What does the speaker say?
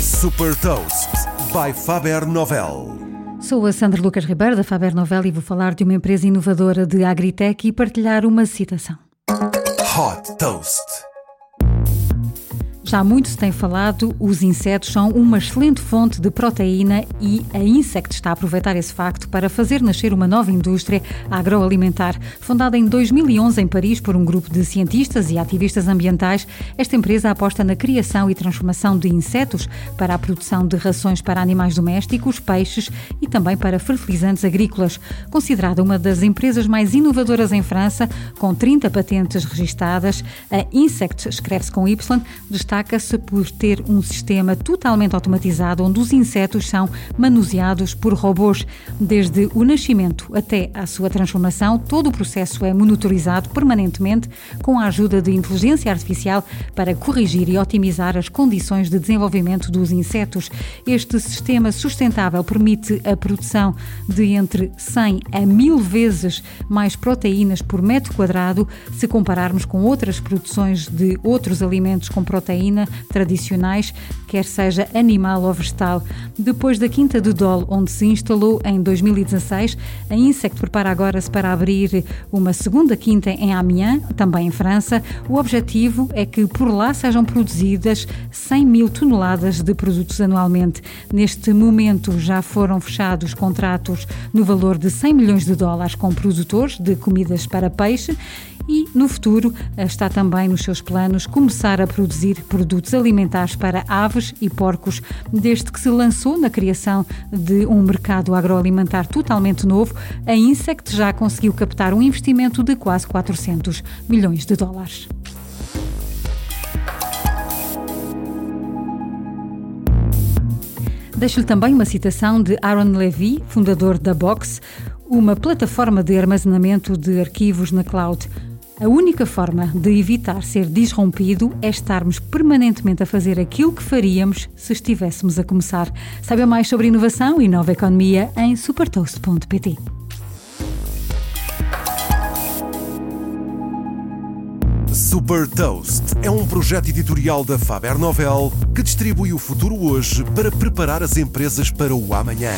Super Toast by Faber Novel. Sou a Sandra Lucas Ribeiro da Faber Novel e vou falar de uma empresa inovadora de agritech e partilhar uma citação. Hot Toast. Já muito se tem falado, os insetos são uma excelente fonte de proteína e a Insect está a aproveitar esse facto para fazer nascer uma nova indústria agroalimentar. Fundada em 2011 em Paris por um grupo de cientistas e ativistas ambientais, esta empresa aposta na criação e transformação de insetos para a produção de rações para animais domésticos, peixes e também para fertilizantes agrícolas. Considerada uma das empresas mais inovadoras em França, com 30 patentes registadas, a Insect, escreve-se com Y, destaca destaca-se por ter um sistema totalmente automatizado onde os insetos são manuseados por robôs. Desde o nascimento até a sua transformação, todo o processo é monitorizado permanentemente com a ajuda de inteligência artificial para corrigir e otimizar as condições de desenvolvimento dos insetos. Este sistema sustentável permite a produção de entre 100 a 1000 vezes mais proteínas por metro quadrado se compararmos com outras produções de outros alimentos com proteína tradicionais, quer seja animal ou vegetal. Depois da Quinta de Dole, onde se instalou em 2016, a Insect prepara agora-se para abrir uma segunda quinta em Amiens, também em França. O objetivo é que por lá sejam produzidas 100 mil toneladas de produtos anualmente. Neste momento já foram fechados contratos no valor de 100 milhões de dólares com produtores de comidas para peixe e, no futuro, está também nos seus planos começar a produzir produtos alimentares para aves e porcos. Desde que se lançou na criação de um mercado agroalimentar totalmente novo, a Insect já conseguiu captar um investimento de quase 400 milhões de dólares. Deixo-lhe também uma citação de Aaron Levy, fundador da Box, uma plataforma de armazenamento de arquivos na cloud. A única forma de evitar ser disrompido é estarmos permanentemente a fazer aquilo que faríamos se estivéssemos a começar. Saiba mais sobre inovação e nova economia em supertoast.pt. Super Toast é um projeto editorial da Faber Novel que distribui o futuro hoje para preparar as empresas para o amanhã.